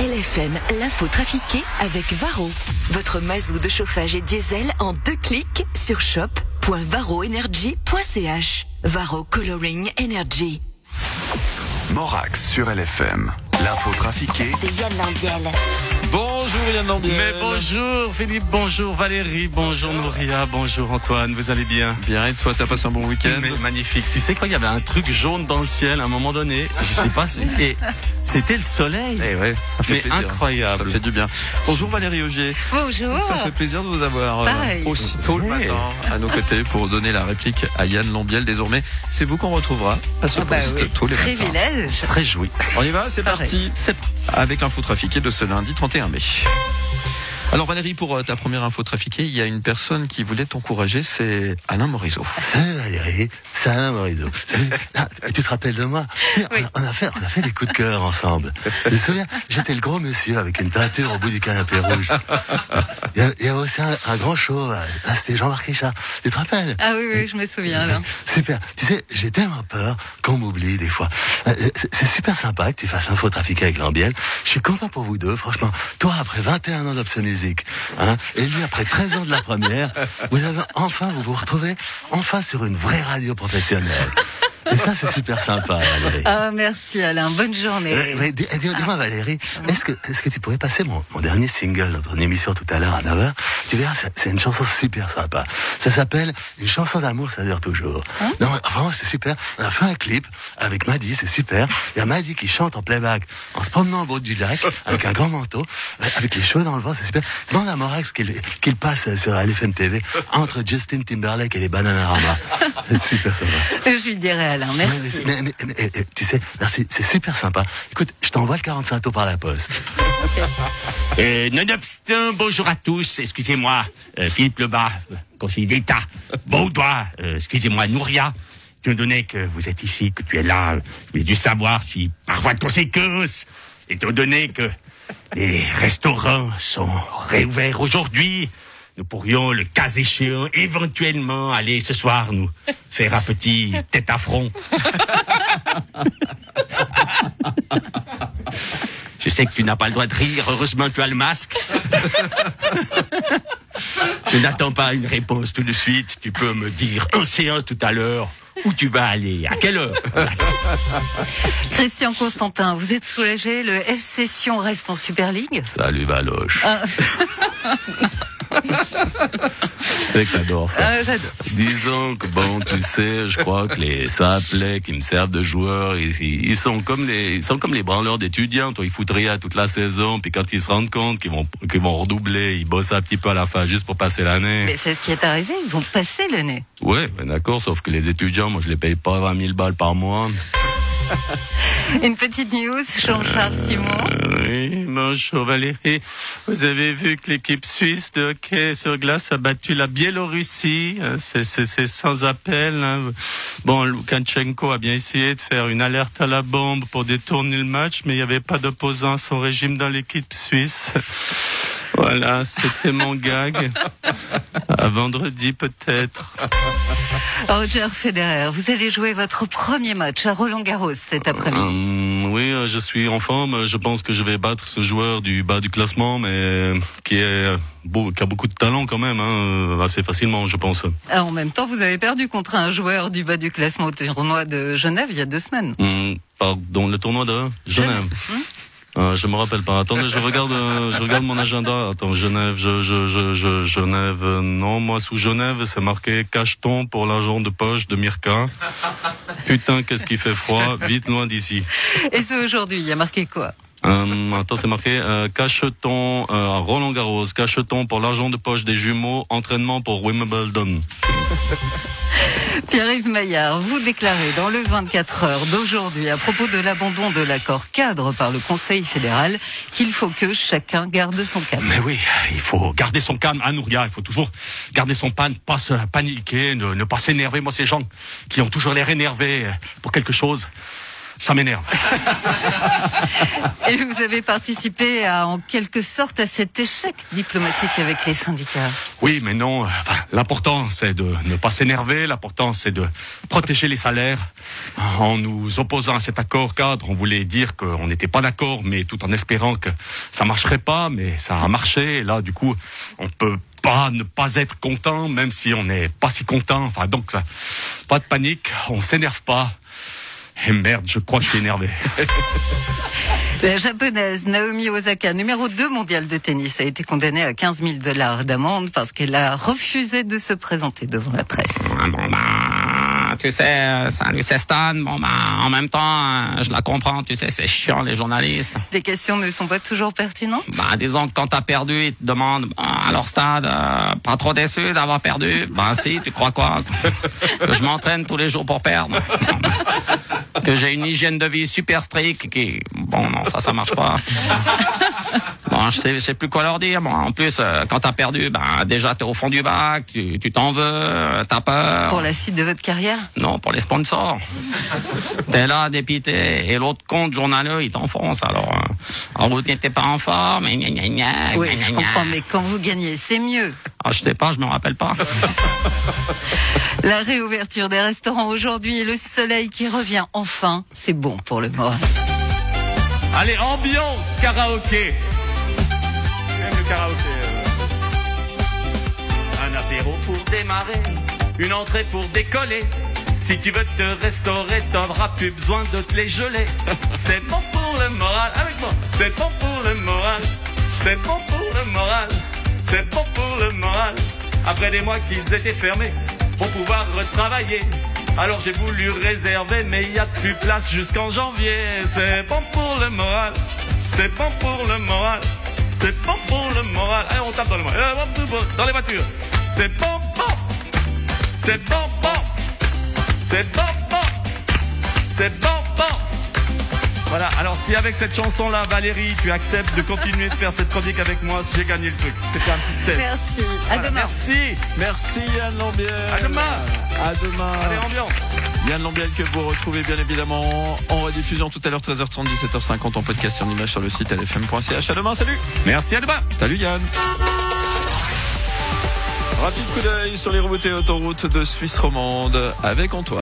LFM, l'info trafiquée avec Varro. Votre mazou de chauffage et diesel en deux clics sur shop.varroenergy.ch. Varro Coloring Energy. Morax sur LFM. L'info trafiquée De Yann Lambiel. Bonjour Yann Lambiel. Mais bonjour Philippe, bonjour Valérie, bonjour Nouria, bonjour Antoine, vous allez bien? Bien, et toi, t'as passé un bon week-end? Mais magnifique. Tu sais quoi, il y avait un truc jaune dans le ciel à un moment donné. Je sais pas si... Et c'était le soleil. Eh ouais, ça fait Mais plaisir. incroyable. Ça fait du bien. Bonjour Valérie Augier. Bonjour. Ça fait plaisir de vous avoir euh, Pareil. aussitôt le matin à nos côtés pour donner la réplique à Yann Lambiel. Désormais, c'est vous qu'on retrouvera à ce Ah bah poste oui. tous les matins. Privilège. Très joui. On y va, c'est parti. C'est parti. Avec l'info trafiquée de ce lundi 31 mai. Alors Valérie, pour euh, ta première info trafiquée, il y a une personne qui voulait t'encourager, c'est Alain Morisot. Salut Valérie, c'est Alain Morisot. Ah, tu te rappelles de moi on, a, on a fait, on a fait des coups de cœur ensemble. Je me souviens, j'étais le gros monsieur avec une teinture au bout du canapé rouge. Il y a, il y a aussi un, un grand show, là, c'était Jean-Marc Richard. Tu te rappelles Ah oui, oui, je me souviens là. Super. Tu sais, j'ai tellement peur qu'on m'oublie des fois. Euh, C'est super sympa que tu fasses info trafiqué avec Lambiel. Je suis content pour vous deux, franchement. Toi, après 21 ans d'Obs Hein, et lui, après 13 ans de la première, vous avez enfin, vous vous retrouvez enfin sur une vraie radio professionnelle. Et ça, c'est super sympa, Valérie. Ah merci Alain, bonne journée. Euh, Dis-moi Valérie, est-ce que, est-ce que tu pourrais passer mon, mon dernier single dans ton émission tout à l'heure à 9h Tu verras, c'est- une chanson super sympa. Ça s'appelle Une chanson d'amour, ça dure toujours. non, mais vraiment, c'est super. On a fait un clip avec Maddy, c'est super. Il y a Maddy qui chante en playback en se promenant au bord du lac avec un grand manteau, euh, avec les cheveux dans le vent, c'est super. Demande à Morax qu'il passe sur LFM TV entre Justin Timberlake et les Bananarama. C'est super sympa. Je lui dirai Alain, Mais, merci. mais- mais- mais- mais- mais- tu sais, merci, c'est super sympa. Écoute, je t'envoie le 45 tours par la poste. Euh, nonobstant, bonjour à tous. Excusez-moi, euh, Philippe Lebas, conseiller d'État. Baudois, euh, excusez-moi, Nouria. Étant donné que vous êtes ici, que tu es là, j'ai dû savoir si, par voie de conséquence, étant donné que les restaurants sont réouverts aujourd'hui, nous pourrions, le cas échéant, éventuellement aller ce soir nous faire un petit tête à front. Je sais que tu n'as pas le droit de rire, heureusement tu as le masque. Je n'attends pas une réponse tout de suite. Tu peux me dire en séance tout à l'heure où tu vas aller, à quelle heure. Christian Constantin, vous êtes soulagé Le FC Sion reste en Super League Salut Valoche. Ah, C'est que j'adore ça. ah, J'adore. Disons que bon, tu sais, je crois que les saplets qui me servent de joueurs, ils, ils sont comme les, ils sont comme les branleurs d'étudiants. Toi, ils foutent rien toute la saison, puis quand ils se rendent compte qu'ils vont, qu'ils vont redoubler, ils bossent un petit peu à la fin juste pour passer l'année. Mais c'est ce qui est arrivé, ils ont passé l'année. Ouais, ben d'accord, sauf que les étudiants, moi, je les paye pas 20 000 balles par mois. Une petite news, Jean-Charles Simon. Oui, bonjour Valérie. Vous avez vu que l'équipe suisse de hockey sur glace a battu la Biélorussie. Euh, C'est, c'est, c'est sans appel. hein. Bon, Lukashenko a bien essayé de faire une alerte à la bombe pour détourner le match, mais il n'y avait pas d'opposant à son régime dans l'équipe suisse. Voilà, c'était mon gag. À vendredi peut-être. Roger Federer, vous allez jouer votre premier match à Roland Garros cet après-midi. Hum, oui, euh, je suis en forme. Je pense que je vais battre ce joueur du bas du classement, mais euh, qui, est, beau- qui a beaucoup de talent quand même, hein, euh, assez facilement, je pense. Ah, En même temps, vous avez perdu contre un joueur du bas du classement au tournoi de Genève il y a deux semaines. Hum, pardon, le tournoi de Genève. Ah, je me rappelle pas. Attendez, je regarde, euh, je regarde mon agenda. Attends, Genève, je, je, je, je- Genève. euh, Non, moi sous Genève, c'est marqué cacheton pour l'argent de poche de Mirka. Putain, qu'est-ce qui fait froid. Vite loin d'ici. Et c'est aujourd'hui, il y a marqué quoi Euh, attends, c'est marqué euh, cacheton euh, à Roland Garros, cacheton pour l'argent de poche des jumeaux, entraînement pour Wimbledon. Pierre-Yves Maillard, vous déclarez dans le 24 heures d'aujourd'hui, à propos de l'abandon de l'accord cadre par le Conseil fédéral, qu'il faut que chacun garde son calme. Mais oui, il faut garder son calme, hein, Nouria. Il faut toujours garder son pan, pas se paniquer, ne, ne pas s'énerver. Moi, ces gens qui ont toujours l'air énervés pour quelque chose, ça m'énerve. Et vous avez participé à, en quelque sorte à cet échec diplomatique avec les syndicats. Oui, mais non. euh, enfin, l'important, c'est de ne pas s'énerver. L'important, c'est de protéger les salaires. En nous opposant à cet accord cadre, on voulait dire qu'on n'était pas d'accord, mais tout en espérant que ça marcherait pas. Mais ça a marché. Et là, du coup, on peut pas ne pas être content, même si on n'est pas si content. Enfin, donc, ça, pas de panique. On s'énerve pas. Et merde, je crois que je suis énervé. La japonaise Naomi Osaka, numéro 2 mondiale de tennis, a été condamnée à 15 000 dollars d'amende parce qu'elle a refusé de se présenter devant la presse. Ah, Bon bah, tu sais, salut c'est Stan. Bon bah, en même temps, euh, je la comprends. Tu sais, c'est chiant les journalistes. Les questions ne sont pas toujours pertinentes Bah, disons que quand t'as perdu, ils te demandent. Bah, alors Stan, euh, pas trop déçu d'avoir perdu? Bah si, tu crois quoi? Que je m'entraîne tous les jours pour perdre Que j'ai une hygiène de vie super stricte qui, bon non, ça ça marche pas. Bon, je sais, je sais plus quoi leur dire. Bon, en plus, euh, quand t'as perdu, bah déjà t'es au fond du bac, tu t'en veux, euh, t'as peur. pour la suite de votre carrière? Non, pour les sponsors. T'es là, dépité, et l'autre compte journaleux, il t'enfonce. Alors, euh, en route, t'es pas en forme, et gna gna gna, Oui, gna je gna comprends, gna. mais quand vous gagnez, c'est mieux. Ah, je sais pas, je me rappelle pas. La réouverture des restaurants aujourd'hui et le soleil qui revient enfin, c'est bon pour le moral. Allez, ambiance karaoké. Euh. Un apéro pour démarrer, une entrée pour décoller. Si tu veux te restaurer, t'auras plus besoin de te les geler. C'est bon pour le moral, avec moi. C'est bon pour le moral. C'est bon pour le moral. C'est bon pour le moral. Après des mois qu'ils étaient fermés, pour pouvoir retravailler. Alors j'ai voulu réserver, mais il a plus place jusqu'en janvier. C'est bon pour le moral. C'est bon pour le moral. C'est bon pour le moral. Allez, on tape dans les moral. Dans les voitures. C'est bon, bon. C'est bon, bon. C'est bon, bon. C'est bon. Voilà, alors si avec cette chanson-là, Valérie, tu acceptes de continuer de faire cette chronique avec moi, j'ai gagné le truc. C'était un petit test. Merci. À Voilà, demain. Merci. Merci Yann Lambiel. À demain. À demain. Allez, ambiance. Yann Lambiel que vous retrouvez bien évidemment en rediffusion tout à l'heure 13h30, 17h50 en podcast et en image sur le site lfm.ch. À demain, salut. Merci, à demain. Salut Yann. Rapide coup d'œil sur les routes et autoroutes de Suisse romande avec Antoine.